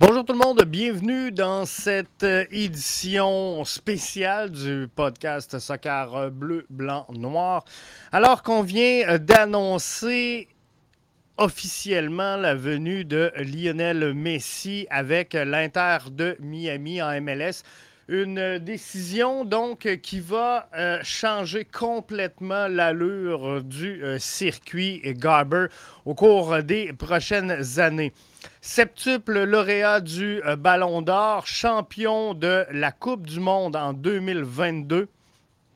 Bonjour tout le monde, bienvenue dans cette euh, édition spéciale du podcast Soccer Bleu, Blanc, Noir. Alors qu'on vient euh, d'annoncer officiellement la venue de Lionel Messi avec l'Inter de Miami en MLS. Une décision donc qui va euh, changer complètement l'allure du circuit Garber au cours des prochaines années septuple lauréat du euh, Ballon d'Or, champion de la Coupe du Monde en 2022,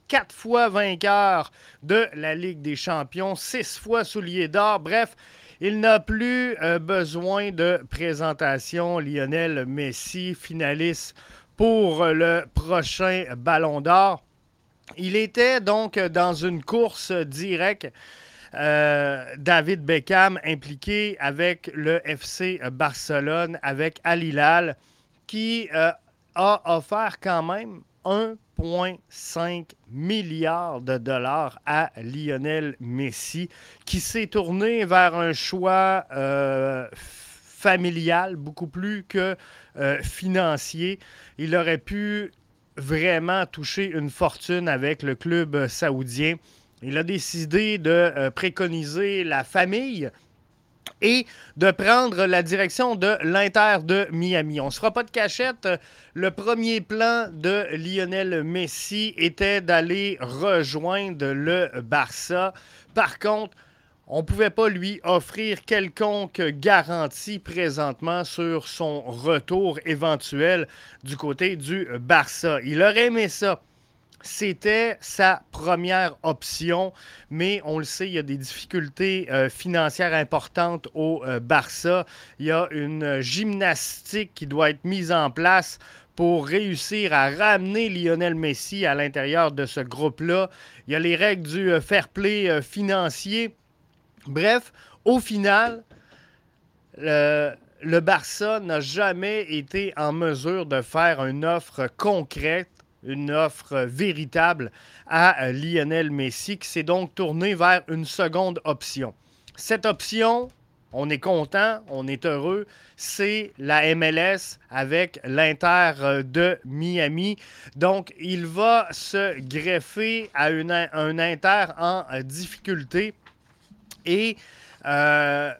quatre fois vainqueur de la Ligue des Champions, six fois soulier d'or. Bref, il n'a plus euh, besoin de présentation. Lionel Messi, finaliste pour le prochain Ballon d'Or. Il était donc dans une course directe euh, David Beckham impliqué avec le FC Barcelone, avec Al Hilal, qui euh, a offert quand même 1,5 milliard de dollars à Lionel Messi, qui s'est tourné vers un choix euh, familial beaucoup plus que financier. Il aurait pu vraiment toucher une fortune avec le club saoudien. Il a décidé de euh, préconiser la famille et de prendre la direction de l'Inter de Miami. On ne se fera pas de cachette. Le premier plan de Lionel Messi était d'aller rejoindre le Barça. Par contre, on ne pouvait pas lui offrir quelconque garantie présentement sur son retour éventuel du côté du Barça. Il aurait aimé ça c'était sa première option, mais on le sait, il y a des difficultés euh, financières importantes au euh, Barça. Il y a une gymnastique qui doit être mise en place pour réussir à ramener Lionel Messi à l'intérieur de ce groupe-là. Il y a les règles du euh, fair play financier. Bref, au final, le Barça n'a jamais été en mesure de faire une offre concrète une offre véritable à Lionel Messi, qui s'est donc tourné vers une seconde option. Cette option, on est content, on est heureux, c'est la MLS avec l'Inter de Miami. Donc, il va se greffer à un Inter en difficulté. Et euh,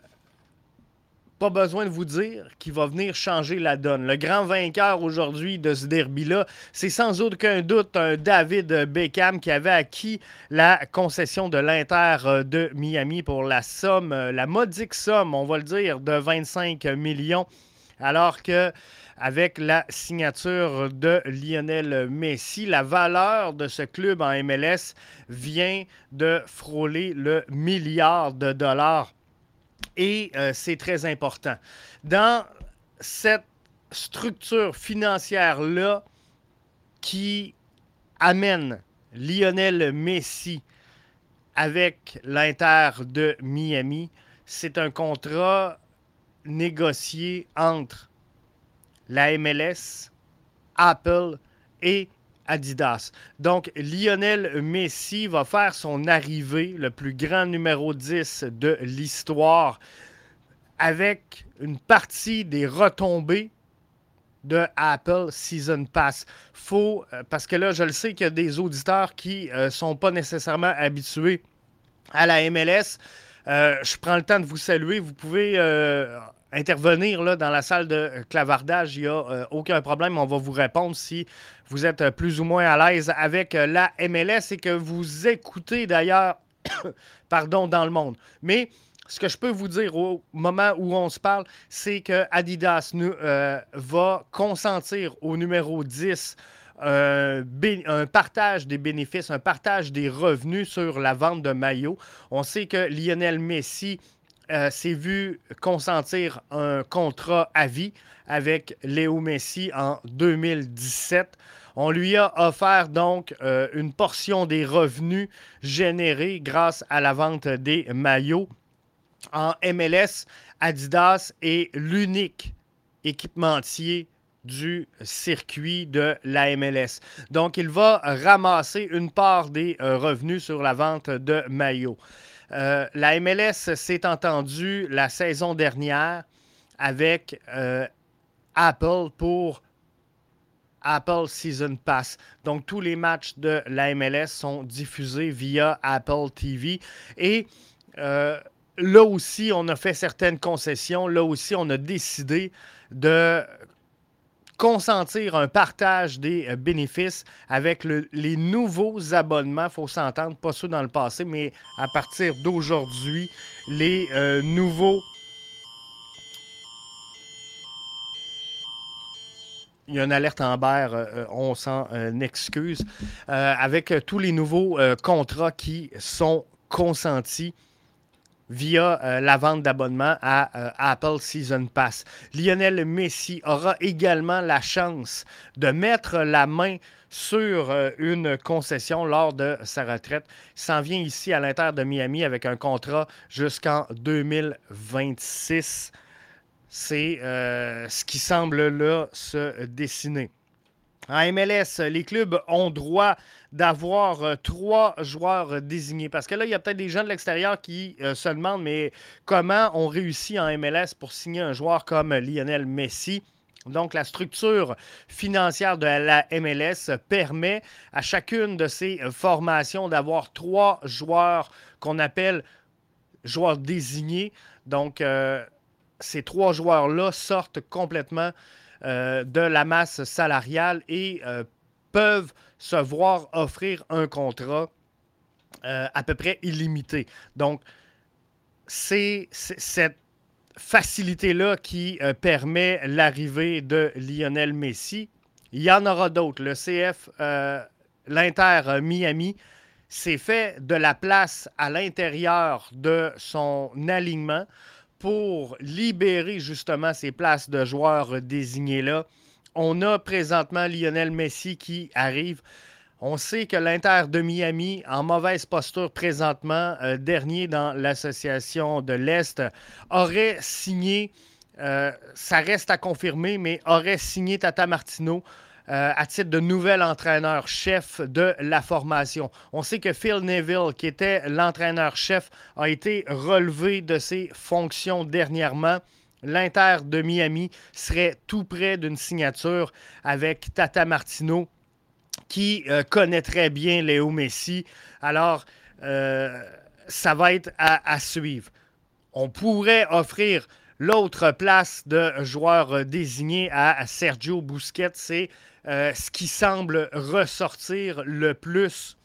pas besoin de vous dire qu'il va venir changer la donne. Le grand vainqueur aujourd'hui de ce derby-là, c'est sans aucun doute un David Beckham qui avait acquis la concession de l'Inter euh, de Miami pour la somme, euh, la modique somme, on va le dire, de 25 millions, alors que avec la signature de Lionel Messi. La valeur de ce club en MLS vient de frôler le milliard de dollars et euh, c'est très important. Dans cette structure financière-là qui amène Lionel Messi avec l'Inter de Miami, c'est un contrat négocié entre la MLS, Apple et Adidas. Donc, Lionel Messi va faire son arrivée, le plus grand numéro 10 de l'histoire, avec une partie des retombées de Apple Season Pass. Faut, euh, parce que là, je le sais qu'il y a des auditeurs qui ne euh, sont pas nécessairement habitués à la MLS. Euh, je prends le temps de vous saluer. Vous pouvez intervenir là, dans la salle de clavardage. Il n'y a aucun problème. On va vous répondre si vous êtes plus ou moins à l'aise avec euh, la MLS et que vous écoutez d'ailleurs, pardon, dans le monde. Mais ce que je peux vous dire au moment où on se parle, c'est que Adidas nous, euh, va consentir au numéro 10 euh, un partage des bénéfices, un partage des revenus sur la vente de maillots. On sait que Lionel Messi s'est vu consentir un contrat à vie avec Léo Messi en 2017. On lui a offert donc euh, une portion des revenus générés grâce à la vente des maillots. En MLS, Adidas est l'unique équipementier du circuit de la MLS. Donc, il va ramasser une part des euh, revenus sur la vente de maillots. Euh, la MLS s'est entendue la saison dernière avec Apple pour Apple Season Pass. Donc, tous les matchs de la MLS sont diffusés via Apple TV. Et euh, là aussi, on a fait certaines concessions. Là aussi, on a décidé de consentir un partage des euh, bénéfices avec les nouveaux abonnements. Il faut s'entendre, pas ceux dans le passé, mais à partir d'aujourd'hui, les euh, nouveaux il y a une alerte en berre, euh, on s'en excuse, avec tous les nouveaux contrats qui sont consentis via euh, la vente d'abonnement à euh, Apple Season Pass. Lionel Messi aura également la chance de mettre la main sur euh, une concession lors de sa retraite. S'en vient ici à l'Inter de Miami avec un contrat jusqu'en 2026. C'est ce qui semble là se dessiner. En MLS, les clubs ont droit d'avoir euh, trois joueurs désignés. Parce que là, il y a peut-être des gens de l'extérieur qui euh, se demandent, mais comment on réussit en MLS pour signer un joueur comme Lionel Messi? Donc, la structure financière de la MLS permet à chacune de ces formations d'avoir trois joueurs qu'on appelle joueurs désignés. Donc, euh, ces trois joueurs-là sortent complètement de la masse salariale et peuvent se voir offrir un contrat euh, à peu près illimité. Donc, c'est cette facilité-là qui euh, permet l'arrivée de Lionel Messi. Il y en aura d'autres. Le CF, euh, l'Inter Miami, s'est fait de la place à l'intérieur de son alignement pour libérer justement ces places de joueurs désignés-là on a présentement Lionel Messi qui arrive. On sait que l'Inter de Miami, en mauvaise posture présentement, euh, dernier dans l'association de l'Est, aurait signé, euh, ça reste à confirmer, mais aurait signé Tata Martino euh, à titre de nouvel entraîneur-chef de la formation. On sait que Phil Neville, qui était l'entraîneur-chef, a été relevé de ses fonctions dernièrement l'Inter de Miami serait tout près d'une signature avec Tata Martino, qui euh, connaît très bien Léo Messi. Alors, euh, ça va être à, suivre. On pourrait offrir l'autre place de joueur désigné à, Sergio Busquets. C'est euh, ce qui semble ressortir le plus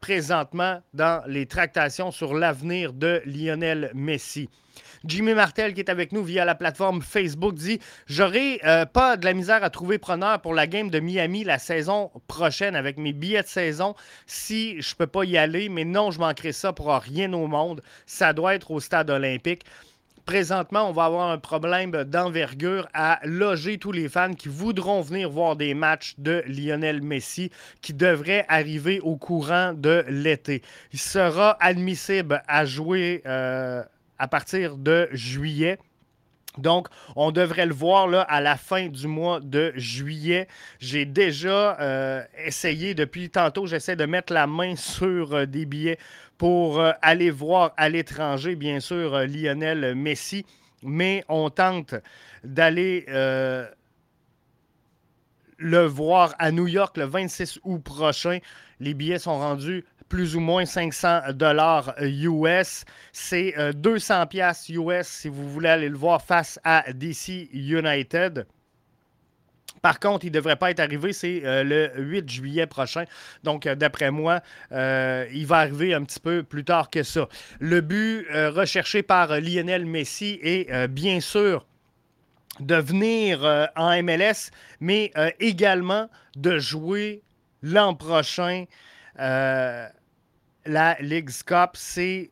présentement dans les tractations sur l'avenir de Lionel Messi. Jimmy Martel, qui est avec nous via la plateforme Facebook, dit J'aurai euh, pas de la misère à trouver preneur pour la game de Miami la saison prochaine avec mes billets de saison si je peux pas y aller, mais non, je manquerai ça pour rien au monde. Ça doit être au stade olympique présentement, on va avoir un problème d'envergure à loger tous les fans qui voudront venir voir des matchs de Lionel Messi qui devraient arriver au courant de l'été. Il sera admissible à jouer euh, à partir de juillet. Donc, on devrait le voir à la fin du mois de juillet. J'ai déjà euh, essayé, depuis tantôt, j'essaie de mettre la main sur euh, des billets pour euh, aller voir à l'étranger, bien sûr, Lionel Messi. Mais on tente d'aller le voir à New York le 26 août prochain. Les billets sont rendus plus ou moins 500 dollars US. C'est 200 euh, pièces US si vous voulez aller le voir face à DC United. Par contre, il ne devrait pas être arrivé, c'est euh, le 8 juillet prochain. Donc, euh, d'après moi, il va arriver un petit peu plus tard que ça. Le but recherché par Lionel Messi est bien sûr de venir en MLS, mais également de jouer l'an prochain la Ligue Cup, c'est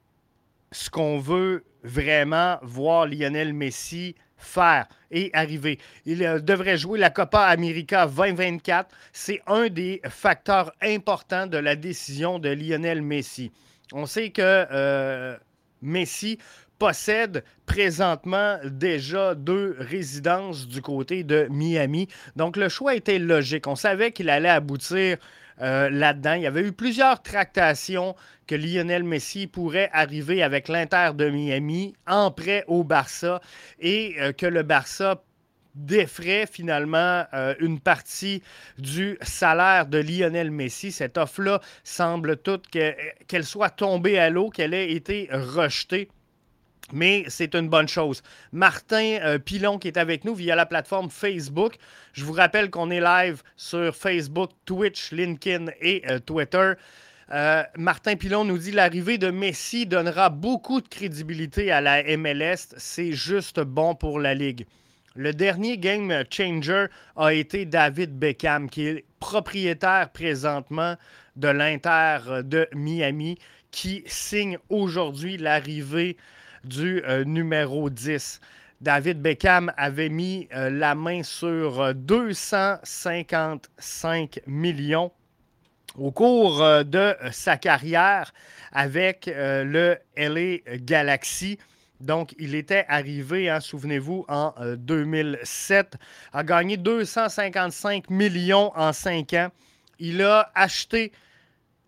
ce qu'on veut vraiment voir Lionel Messi faire et arriver. Il euh, devrait jouer la Copa América 2024. C'est un des facteurs importants de la décision de Lionel Messi. On sait que euh, Messi possède présentement déjà deux résidences du côté de Miami. Donc le choix était logique. On savait qu'il allait aboutir euh, là-dedans. Il y avait eu plusieurs tractations que Lionel Messi pourrait arriver avec l'Inter de Miami en prêt au Barça et euh, que le Barça défraie finalement euh, une partie du salaire de Lionel Messi. Cette offre-là semble toute qu'elle soit tombée à l'eau, qu'elle ait été rejetée. Mais c'est une bonne chose. Martin euh, Pilon qui est avec nous via la plateforme Facebook. Je vous rappelle qu'on est live sur Facebook, Twitch, LinkedIn et euh, Twitter. Martin Pilon nous dit l'arrivée de Messi donnera beaucoup de crédibilité à la MLS. C'est juste bon pour la Ligue. Le dernier game changer a été David Beckham, qui est propriétaire présentement de l'Inter de Miami, qui signe aujourd'hui l'arrivée du euh, numéro 10. David Beckham avait mis euh, la main sur 255 euh, millions au cours de sa carrière avec le LA Galaxy. Donc, il était arrivé, hein, souvenez-vous, en 2007, euh, a gagné 255 millions en cinq ans. Il a acheté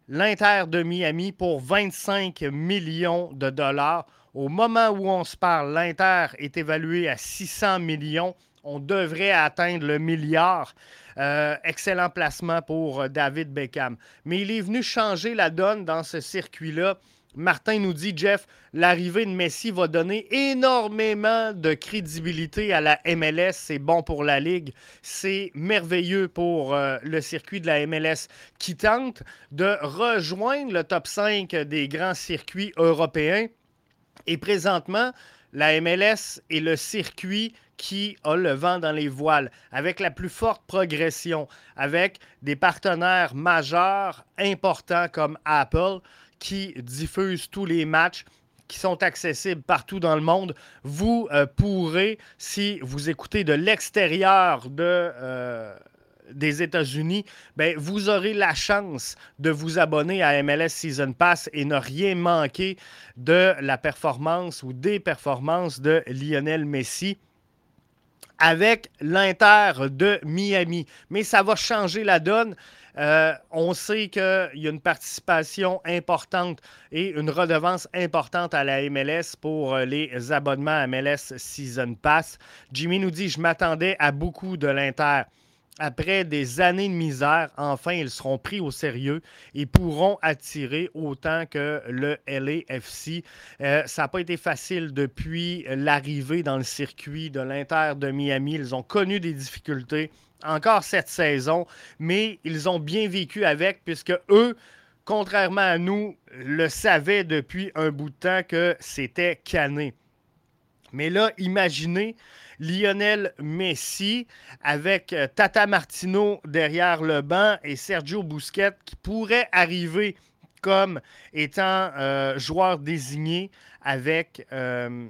l'Inter de Miami pour 25 millions de dollars. Au moment où on se parle, l'Inter est évalué à 600 millions. On devrait atteindre le milliard. Euh, excellent placement pour David Beckham. Mais il est venu changer la donne dans ce circuit-là Martin nous dit, Jeff, l'arrivée de Messi va donner énormément de crédibilité à la MLS. C'est bon pour la Ligue. C'est merveilleux pour euh, le circuit de la MLS qui tente de rejoindre le top 5 des grands circuits européens. Et présentement, la MLS est le circuit qui a le vent dans les voiles, avec la plus forte progression, avec des partenaires majeurs importants comme Apple qui diffuse tous les matchs qui sont accessibles partout dans le monde. Vous euh, pourrez, si vous écoutez de l'extérieur de, euh, des États-Unis, ben, vous aurez la chance de vous abonner à MLS Season Pass et ne rien manquer de la performance ou des performances de Lionel Messi avec l'Inter de Miami. Mais ça va changer la donne. Euh, on sait qu'il y a une participation importante et une redevance importante à la MLS pour euh, les abonnements à MLS Season Pass. Jimmy nous dit Je m'attendais à beaucoup de l'Inter. Après des années de misère, enfin, ils seront pris au sérieux et pourront attirer autant que le LAFC. Euh, ça n'a pas été facile depuis l'arrivée dans le circuit de l'Inter de Miami. Ils ont connu des difficultés encore cette saison, mais ils ont bien vécu avec, puisque eux, contrairement à nous, le savaient depuis un bout de temps que c'était cané. Mais là, imaginez Lionel Messi avec euh, Tata Martino derrière le banc et Sergio Busquets qui pourrait arriver comme étant euh, joueur désigné avec euh,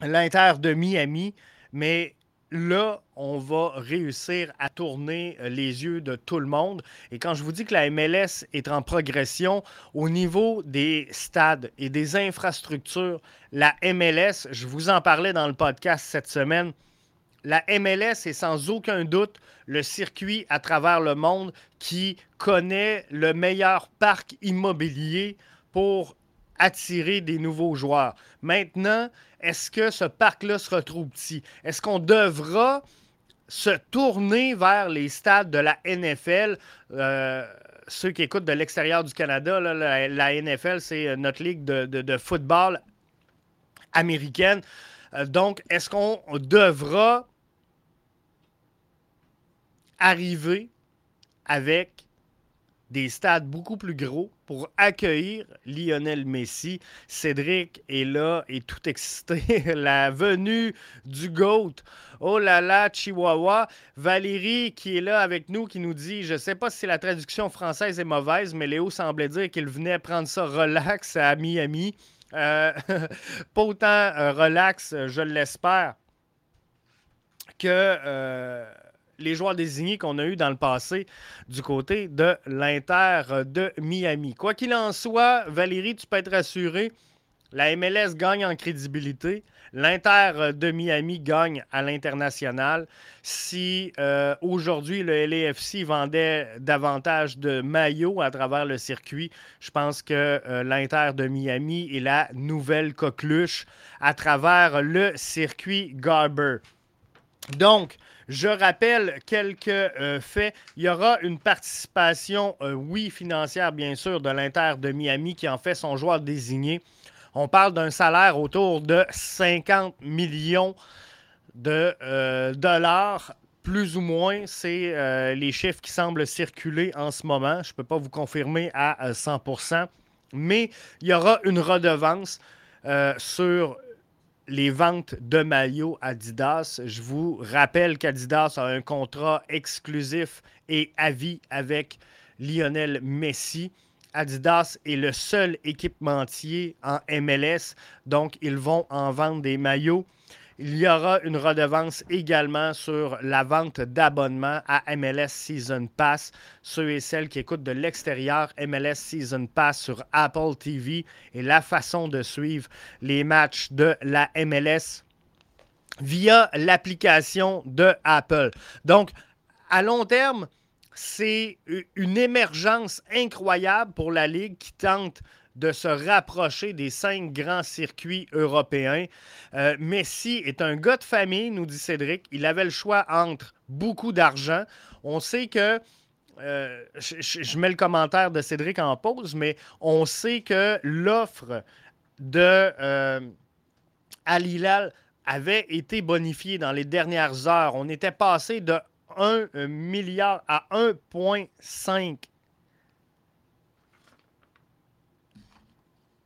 l'Inter de Miami. Mais là, on va réussir à tourner euh, les yeux de tout le monde. Et quand je vous dis que la MLS est en progression au niveau des stades et des infrastructures, la MLS, je vous en parlais dans le podcast cette semaine, la MLS est sans aucun doute le circuit à travers le monde qui connaît le meilleur parc immobilier pour attirer des nouveaux joueurs. Maintenant, est-ce que ce parc-là sera trop petit? Est-ce qu'on devra se tourner vers les stades de la NFL? Euh, ceux qui écoutent de l'extérieur du Canada, la, NFL, c'est notre ligue de, football américaine. Euh, donc, est-ce qu'on devra arriver avec des stades beaucoup plus gros pour accueillir Lionel Messi. Cédric est là et tout excité. La venue du GOAT. Oh là là, Chihuahua. Valérie qui est là avec nous, qui nous dit, je ne sais pas si la traduction française est mauvaise, mais Léo semblait dire qu'il venait prendre ça relax à Miami. Euh, pas autant euh, relax, je l'espère, que... Euh, les joueurs désignés qu'on a eu dans le passé du côté de l'Inter de Miami. Quoi qu'il en soit, Valérie, tu peux être rassuré, la MLS gagne en crédibilité. L'Inter de Miami gagne à l'international. Si euh, aujourd'hui le LAFC vendait davantage de maillots à travers le circuit, je pense que euh, l'Inter de Miami est la nouvelle coqueluche à travers le circuit Garber. Donc, je rappelle quelques euh, faits. Il y aura une participation, euh, oui, financière, bien sûr, de l'Inter de Miami qui en fait son joueur désigné. On parle d'un salaire autour de 50 millions de euh, dollars, plus ou moins. C'est les chiffres qui semblent circuler en ce moment. Je ne peux pas vous confirmer à 100% mais il y aura une redevance sur les ventes de maillots Adidas. Je vous rappelle qu'Adidas a un contrat exclusif et à vie avec Lionel Messi. Adidas est le seul équipementier en MLS, donc ils vont en vendre des maillots il y aura une redevance également sur la vente d'abonnements à MLS Season Pass. Ceux et celles qui écoutent de l'extérieur, MLS Season Pass sur Apple TV et la façon de suivre les matchs de la MLS via l'application de Apple. Donc, à long terme, c'est une émergence incroyable pour la Ligue qui tente de se rapprocher des cinq grands circuits européens. Euh, Messi est un gars de famille, nous dit Cédric. Il avait le choix entre beaucoup d'argent. On sait que euh, je, mets le commentaire de Cédric en pause, mais on sait que l'offre de euh, Al Hilal avait été bonifiée dans les dernières heures. On était passé de 1 milliard à 1,5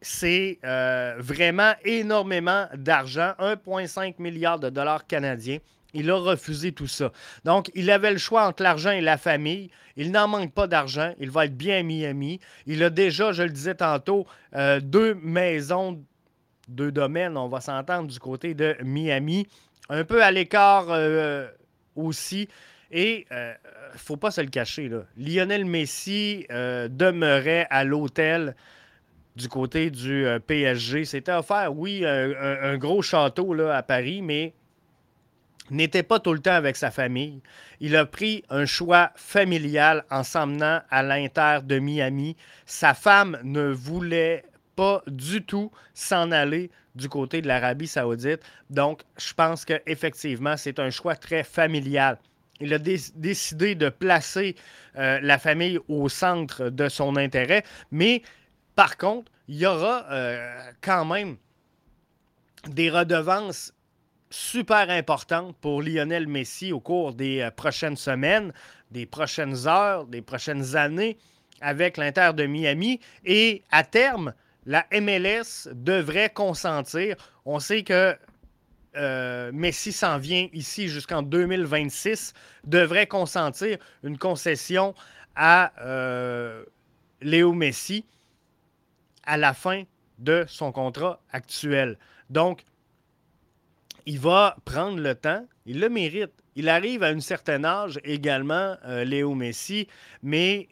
c'est euh, vraiment énormément d'argent, 1,5 milliard de dollars canadiens. Il a refusé tout ça. Donc, il avait le choix entre l'argent et la famille. Il n'en manque pas d'argent. Il va être bien à Miami. Il a déjà, je le disais tantôt, euh, deux maisons, deux domaines, on va s'entendre du côté de Miami. Un peu à l'écart euh, aussi. Et il ne faut pas se le cacher, là. Lionel Messi demeurait à l'hôtel du côté du euh, PSG. C'était offert, oui, un, gros château à Paris, mais n'était pas tout le temps avec sa famille. Il a pris un choix familial en s'emmenant à l'Inter de Miami. Sa femme ne voulait pas du tout s'en aller du côté de l'Arabie saoudite. Donc, je pense qu'effectivement, c'est un choix très familial. Il a décidé de placer euh, la famille au centre de son intérêt, mais par contre, il y aura euh, quand même des redevances super importantes pour Lionel Messi au cours des euh, prochaines semaines, des prochaines heures, des prochaines années avec l'Inter de Miami. Et à terme, la MLS devrait consentir. On sait que euh, Messi s'en vient ici jusqu'en 2026, devrait consentir une concession à Léo Messi à la fin de son contrat actuel. Donc, il va prendre le temps, il le mérite. Il arrive à un certain âge également, euh, Léo Messi, mais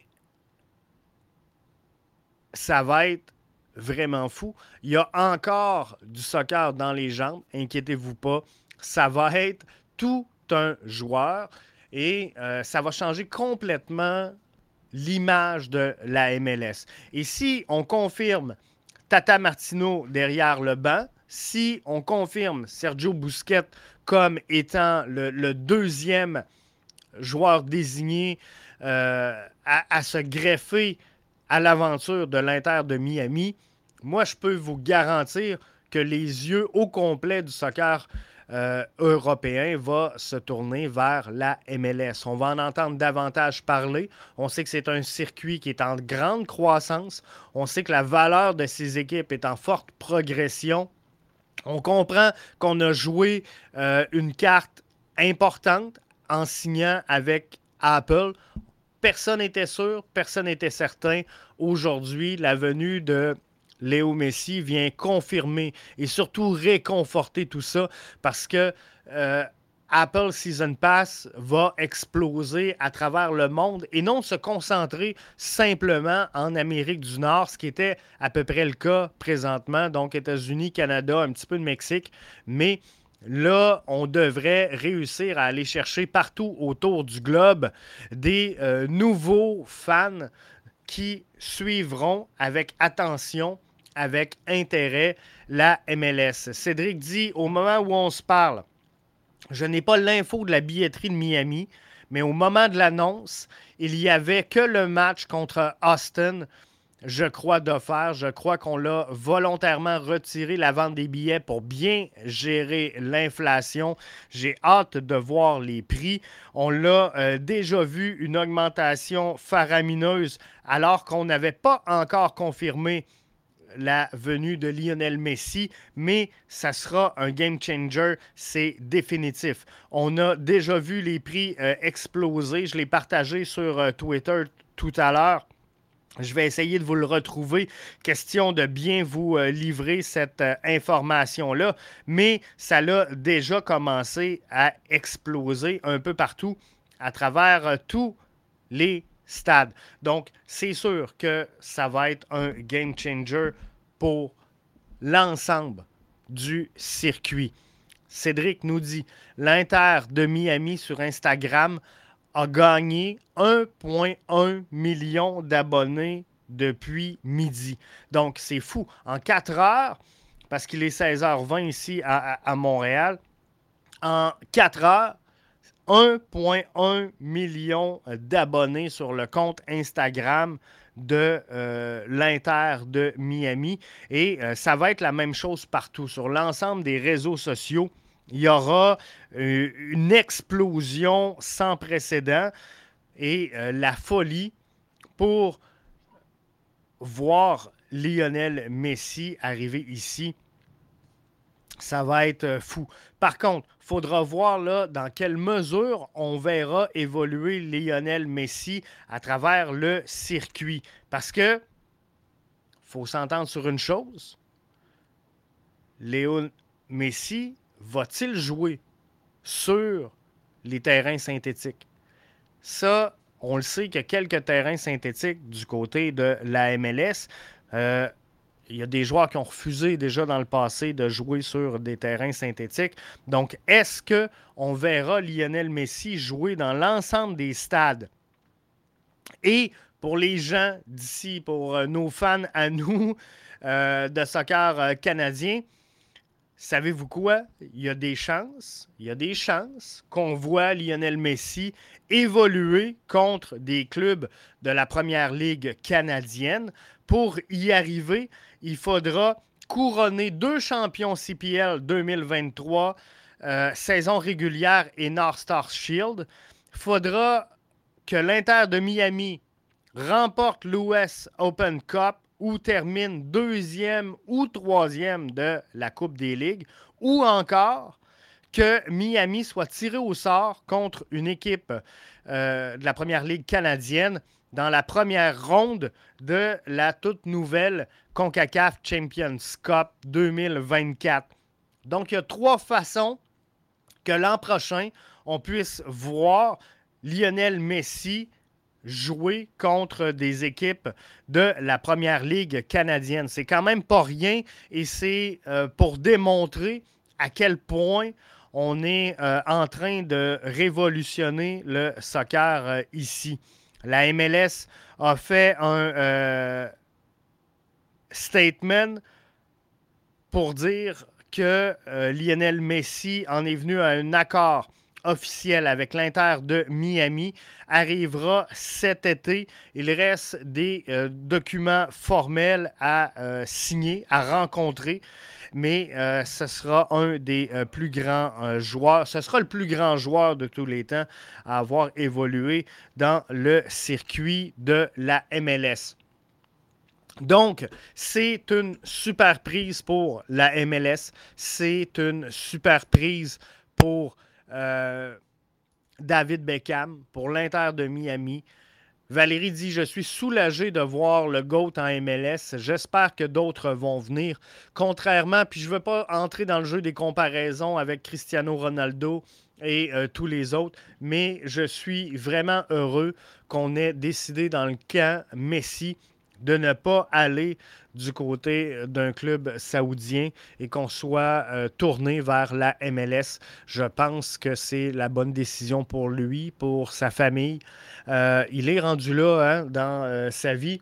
ça va être vraiment fou. Il y a encore du soccer dans les jambes, inquiétez-vous pas. Ça va être tout un joueur et euh, ça va changer complètement l'image de la MLS. Et si on confirme Tata Martino derrière le banc, si on confirme Sergio Busquets comme étant le, deuxième joueur désigné euh, à, se greffer à l'aventure de l'Inter de Miami, moi, je peux vous garantir que les yeux au complet du soccer euh, européen va se tourner vers la MLS. On va en entendre davantage parler. On sait que c'est un circuit qui est en grande croissance. On sait que la valeur de ces équipes est en forte progression. On comprend qu'on a joué euh, une carte importante en signant avec Apple. Personne n'était sûr, personne n'était certain. Aujourd'hui, la venue de Léo Messi vient confirmer et surtout réconforter tout ça parce que euh, Apple Season Pass va exploser à travers le monde et non se concentrer simplement en Amérique du Nord, ce qui était à peu près le cas présentement, donc États-Unis, Canada, un petit peu de Mexique, mais Là, on devrait réussir à aller chercher partout autour du globe des euh, nouveaux fans qui suivront avec attention avec intérêt la MLS. Cédric dit au moment où on se parle, Je n'ai pas l'info de la billetterie de Miami, mais au moment de l'annonce, il n'y avait que le match contre Austin je crois, d'offert. Je crois qu'on l'a volontairement retiré la vente des billets pour bien gérer l'inflation. J'ai hâte de voir les prix. On l'a euh, déjà vu, une augmentation faramineuse alors qu'on n'avait pas encore confirmé la venue de Lionel Messi, mais ça sera un game changer, c'est définitif. On a déjà vu les prix euh, exploser, je l'ai partagé sur euh, Twitter tout à l'heure. Je vais essayer de vous le retrouver. Question de bien vous euh, livrer cette information-là. Mais ça a déjà commencé à exploser un peu partout à travers tous les stades. Donc, c'est sûr que ça va être un game changer pour l'ensemble du circuit. Cédric nous dit l'Inter de Miami sur Instagram a gagné 1,1 million d'abonnés depuis midi. Donc, c'est fou. En 4 heures, parce qu'il est 16h20 ici à, Montréal, en 4 heures, 1,1 million d'abonnés sur le compte Instagram de euh, l'Inter de Miami. Et euh, ça va être la même chose partout, sur l'ensemble des réseaux sociaux il y aura euh, une explosion sans précédent et la folie pour voir Lionel Messi arriver ici. Ça va être euh, fou. Par contre, il faudra voir dans quelle mesure on verra évoluer Lionel Messi à travers le circuit. Parce que faut s'entendre sur une chose. Léon Messi va-t-il jouer sur les terrains synthétiques? Ça, on le sait qu'il y a quelques terrains synthétiques du côté de la MLS. Euh, il y a des joueurs qui ont refusé déjà dans le passé de jouer sur des terrains synthétiques. Donc, est-ce qu'on verra Lionel Messi jouer dans l'ensemble des stades? Et pour les gens d'ici, pour euh, nos fans à nous euh, de soccer canadien, savez-vous quoi? Il y a des chances, il y a des chances qu'on voit Lionel Messi évoluer contre des clubs de la première ligue canadienne. Pour y arriver, il faudra couronner deux champions CPL 2023, euh, saison régulière et North Star Shield. Il faudra que l'Inter de Miami remporte l'US Open Cup ou termine deuxième ou troisième de la Coupe des Ligues, ou encore que Miami soit tiré au sort contre une équipe euh, de la Première Ligue canadienne dans la première ronde de la toute nouvelle CONCACAF Champions Cup 2024. Donc, il y a trois façons que l'an prochain, on puisse voir Lionel Messi jouer contre des équipes de la première ligue canadienne. C'est quand même pas rien et c'est euh, pour démontrer à quel point on est euh, en train de révolutionner le soccer euh, ici. La MLS a fait un statement pour dire que Lionel Messi en est venu à un accord officiel avec l'Inter de Miami arrivera cet été. Il reste des euh, documents formels à euh, signer, à rencontrer, mais euh, ce sera un des plus grands joueurs, ce sera le plus grand joueur de tous les temps à avoir évolué dans le circuit de la MLS. Donc, c'est une super prise pour la MLS. C'est une super prise pour euh, David Beckham pour l'Inter de Miami. Valérie dit Je suis soulagé de voir le GOAT en MLS. J'espère que d'autres vont venir. Contrairement, puis je ne veux pas entrer dans le jeu des comparaisons avec Cristiano Ronaldo et euh, tous les autres, mais je suis vraiment heureux qu'on ait décidé dans le camp Messi de ne pas aller du côté d'un club saoudien et qu'on soit euh, tourné vers la MLS. Je pense que c'est la bonne décision pour lui, pour sa famille. Euh, il est rendu là hein, dans euh, sa vie.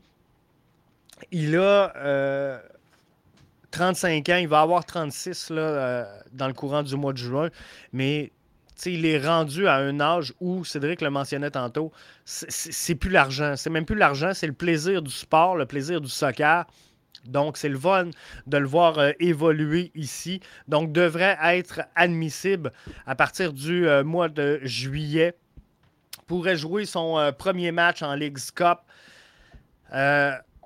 Il a 35 ans, il va avoir 36 là, dans le courant du mois de juin, mais il est rendu à un âge où, Cédric le mentionnait tantôt, c'est plus l'argent. C'est même plus l'argent, c'est le plaisir du sport, le plaisir du soccer. Donc, c'est le fun de le voir euh, évoluer ici. Donc, devrait être admissible à partir du euh, mois de juillet. Pourrait jouer son euh, premier match en League Cup.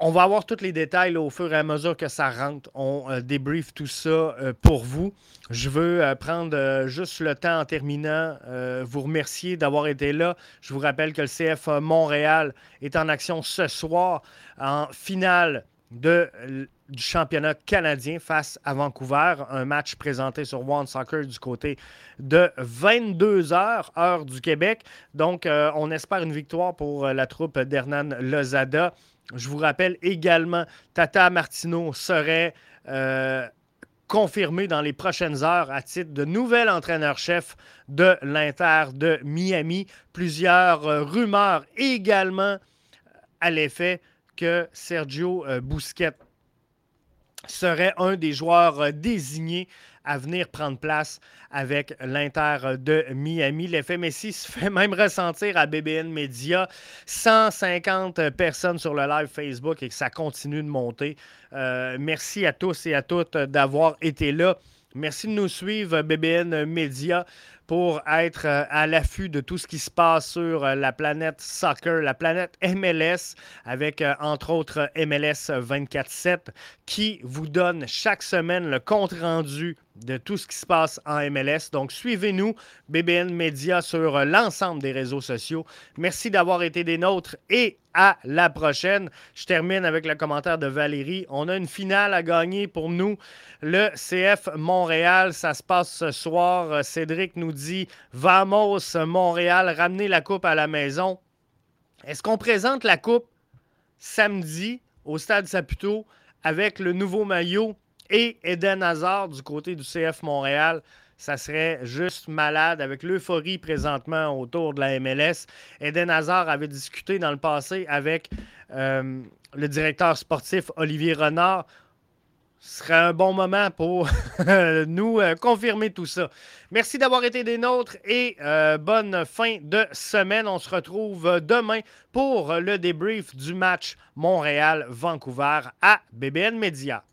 On va avoir tous les détails au fur et à mesure que ça rentre. On débrief tout ça pour vous. Je veux prendre juste le temps en terminant, vous remercier d'avoir été là. Je vous rappelle que le CF Montréal est en action ce soir en finale du championnat canadien face à Vancouver. Un match présenté sur One Soccer du côté de 22 heures, heure du Québec. Donc, euh, on espère une victoire pour euh, la troupe d'Hernan Lozada. Je vous rappelle également, Tata Martino serait euh, confirmé dans les prochaines heures à titre de nouvel entraîneur-chef de l'Inter de Miami. Plusieurs rumeurs également à l'effet que Sergio euh, Busquets serait un des joueurs euh, désignés à venir prendre place avec l'Inter de Miami. L'effet Messi se fait même ressentir à BBN Media. 150 personnes sur le live Facebook et que ça continue de monter. Euh, merci à tous et à toutes d'avoir été là. Merci de nous suivre, BBN Media pour être euh, à l'affût de tout ce qui se passe sur euh, la planète soccer, la planète MLS, avec entre autres MLS 24-7, qui vous donne chaque semaine le compte rendu de tout ce qui se passe en MLS. Donc, suivez-nous, BBN Media, sur l'ensemble des réseaux sociaux. Merci d'avoir été des nôtres et à la prochaine. Je termine avec le commentaire de Valérie. On a une finale à gagner pour nous. Le CF Montréal, ça se passe ce soir. Cédric nous dit Vamos Montréal, ramenez la coupe à la maison. Est-ce qu'on présente la coupe samedi au Stade Saputo avec le nouveau maillot et Eden Hazard du côté du CF Montréal. Ça serait juste malade avec l'euphorie présentement autour de la MLS. Eden Hazard avait discuté dans le passé avec euh, le directeur sportif Olivier Renard. Ce serait un bon moment pour nous euh, confirmer tout ça. Merci d'avoir été des nôtres et euh, bonne fin de semaine. On se retrouve demain pour le débrief du match Montréal-Vancouver à BBN Media.